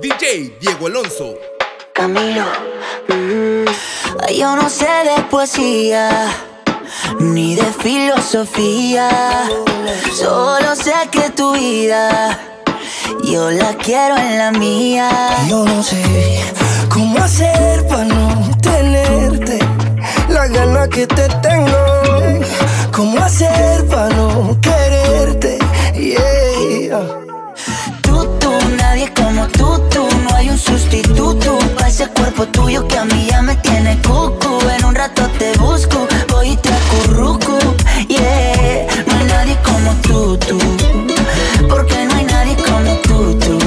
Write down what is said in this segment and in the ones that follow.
DJ Diego Alonso. Camilo, mm, yo no sé de poesía ni de filosofía. Solo sé que tu vida yo la quiero en la mía. Yo no sé cómo hacer para no tenerte la gana que te tengo. Cómo hacer para no quererte. Tuyo que a mí ya me tiene cucu. En un rato te busco, voy y te acurruco. Yeah, no hay nadie como tú, tú. Porque no hay nadie como tú, tú.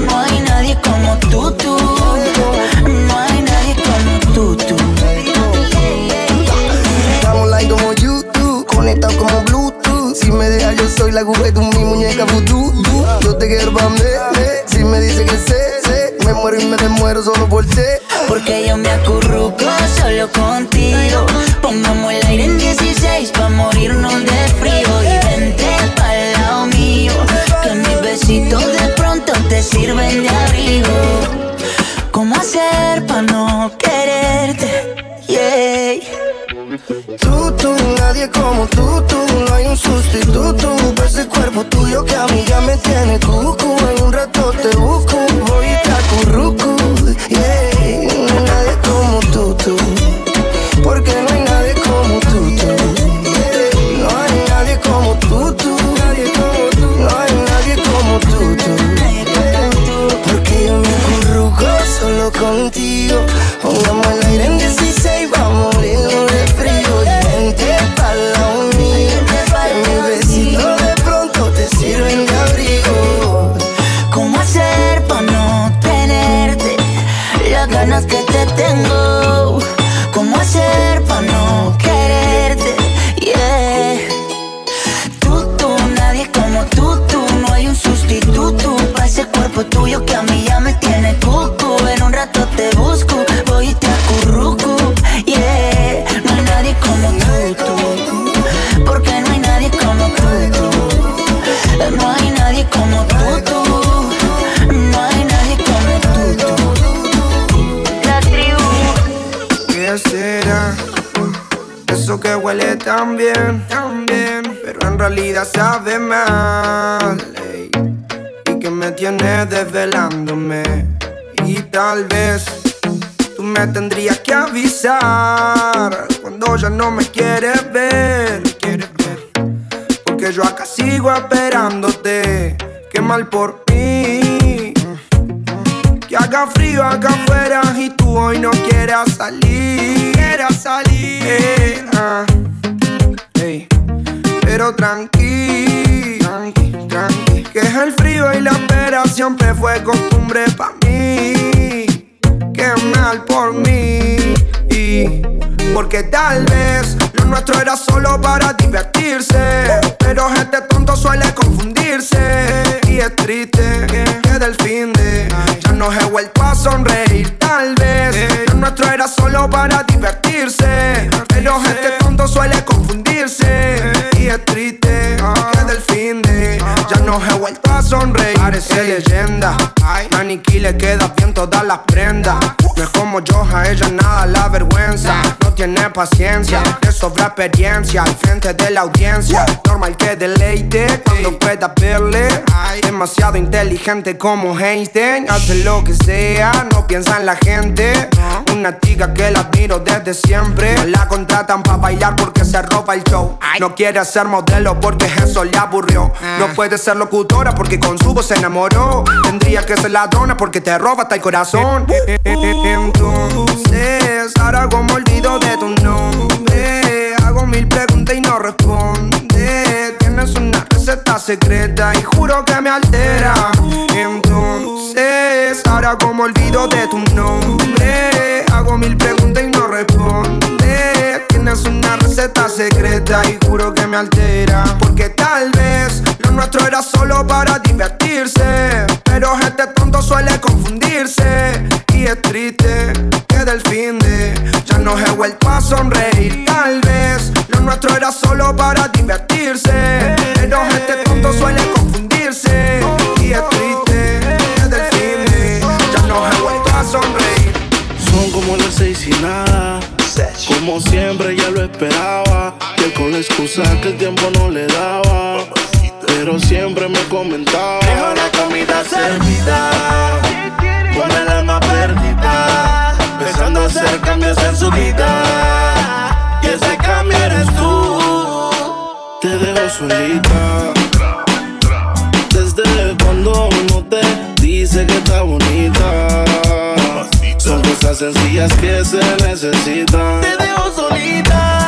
No hay nadie como tú, tú. No hay nadie como tú, tú. Estamos like como YouTube, conectados como Bluetooth. Si me dejas, yo soy la de mi muñeca vudú. Yo te quiero pa' mí, Si me dice que sé, sé, me muero y me desmuero solo por ti. Porque yo me acurruco solo contigo. Pongamos el aire en 16 pa' morirnos de frío. Y vente pa'l lado mío. Que mis besitos de pronto te sirven de abrigo. ¿Cómo hacer pa' no quererte? Yeah. Tú, tú, nadie como tú, tú. No hay un sustituto tan bien, pero en realidad sabe mal. Y que me tiene desvelándome. Y tal vez tú me tendrías que avisar cuando ya no me quieres ver. Porque yo acá sigo esperándote. Qué mal por mí. Que haga frío acá afuera y tú hoy no quieras salir. Quieras salir. Eh, ah. Pero tranqui. Que es el frío y la espera siempre fue costumbre pa' mí. Qué mal por mí. Y porque tal vez lo nuestro era solo para divertirse. Pero este tonto suele confundirse. Y es triste que del fin de ya no he vuelto a sonreír. Tal vez lo nuestro era solo para divertirse. Pero este tonto suele confundirse. Triste que del fin de ya no he vuelto sonreír. Parece leyenda. Maniquí le queda bien todas las prendas. No es como yo, a ella nada la vergüenza. No tiene paciencia, le sobra experiencia al frente de la audiencia. Normal que deleite cuando pueda verle. Demasiado inteligente como Einstein. Hace lo que sea, no piensa en la gente. Una chica que la admiro desde siempre. No la contratan para bailar porque se roba el show. No quiere ser modelo porque eso le aburrió. No puede ser locutora porque con su voz se enamoró. Tendría que ser ladrona porque te roba hasta el corazón. Entonces, ahora como olvido de tu nombre. Hago mil preguntas y no responde. Tienes una receta secreta y juro que me altera. Entonces, ahora como olvido de tu nombre. Hago mil preguntas y no responde. Tienes una receta secreta y juro que me altera. Porque tal vez nuestro era solo para divertirse. Pero gente tonto suele confundirse. Y es triste que del fin de ya no he vuelto a sonreír. Tal vez lo nuestro era solo para divertirse. Pero gente tonto suele confundirse. Y es triste que del fin de ya no he vuelto a sonreír. Son como las seis y nada. Como siempre ya lo esperaba. Y con la excusa que el tiempo no le daba pero siempre me comentaba. Dejo la comida servida. Con el alma perdida. Pensando hacer cambios en su vida. Y ese cambio eres tú. Te dejo solita. Desde cuando uno te dice que está bonita. Son cosas sencillas que se necesitan. Te dejo solita.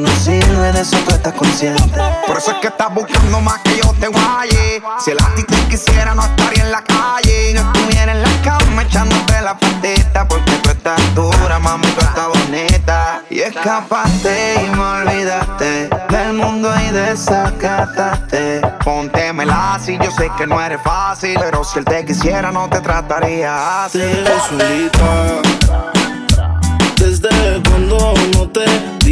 No sirve, de eso tú estás consciente. Por eso es que estás buscando más que yo te guaye. Si el a ti te quisiera, no estaría en la calle. Y no estuviera en la cama echándote la patita. Porque tú estás dura, mami, tú estás bonita. Y escapaste y me olvidaste del mundo y desacataste. Póntemela así, yo sé que no eres fácil. Pero si él te quisiera, no te trataría así. Te solita. Desde cuando uno te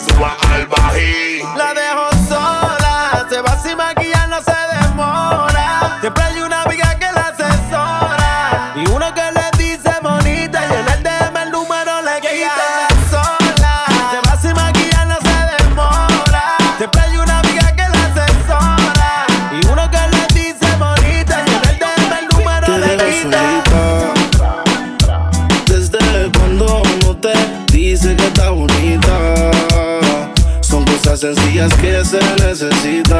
Necesario que Que se necesitan.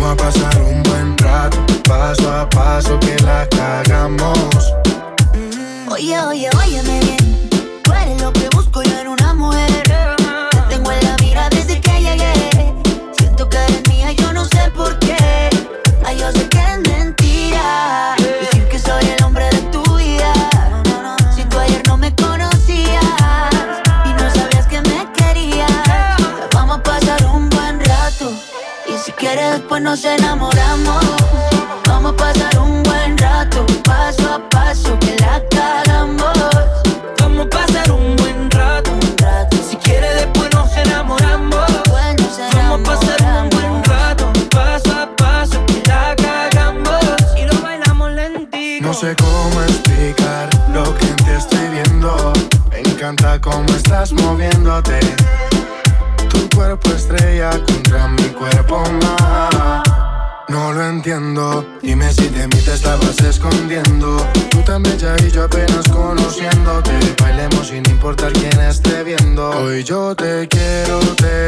Vamos a pasar un buen rato, paso a paso que la cagamos. Oye, oye, óyeme bien. Tú eres lo que busco yo en una sé cómo explicar lo que en ti estoy viendo. Me encanta cómo estás moviéndote. Tu cuerpo estrella contra mi cuerpo más. No lo entiendo, dime si de mí te estabas escondiendo. Tú tan bella y yo apenas conociéndote. Bailemos sin importar quién esté viendo. Hoy yo te quiero tener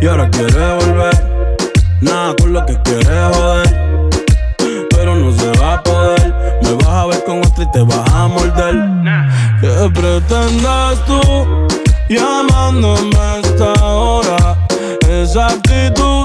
Y ahora quieres volver, nada con lo que quieres joder. Pero no se va a poder, me vas a ver con otra y te vas a morder. ¿Qué pretendes tú llamándome a esta hora? Esa actitud,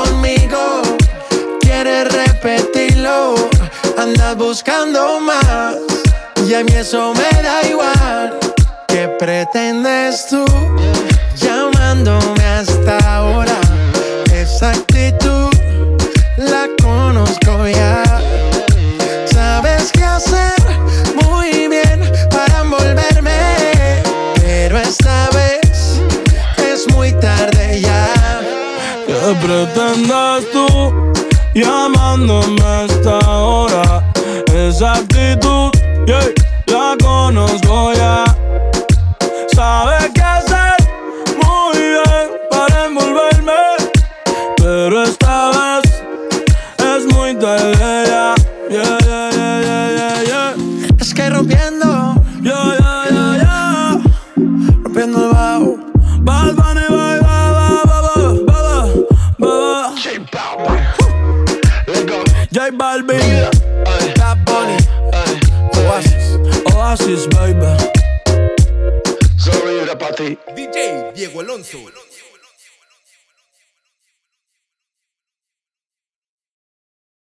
quieres repetirlo. Andas buscando más. Y a mí eso me da igual. ¿Qué pretendes tú llamándome hasta ahora? Esa actitud la conozco ya. Sabes qué hacer pretendes tú llamándome a esta hora? Esa actitud, yeah, la conozco ya. Sabes qué hacer muy bien para envolverme, pero esta vez es muy tarde ya. Yeah, yeah, yeah. Es que rompiendo, Balvin, Bad Bunny, Oasis. Oasis, baby. DJ Diego Alonso.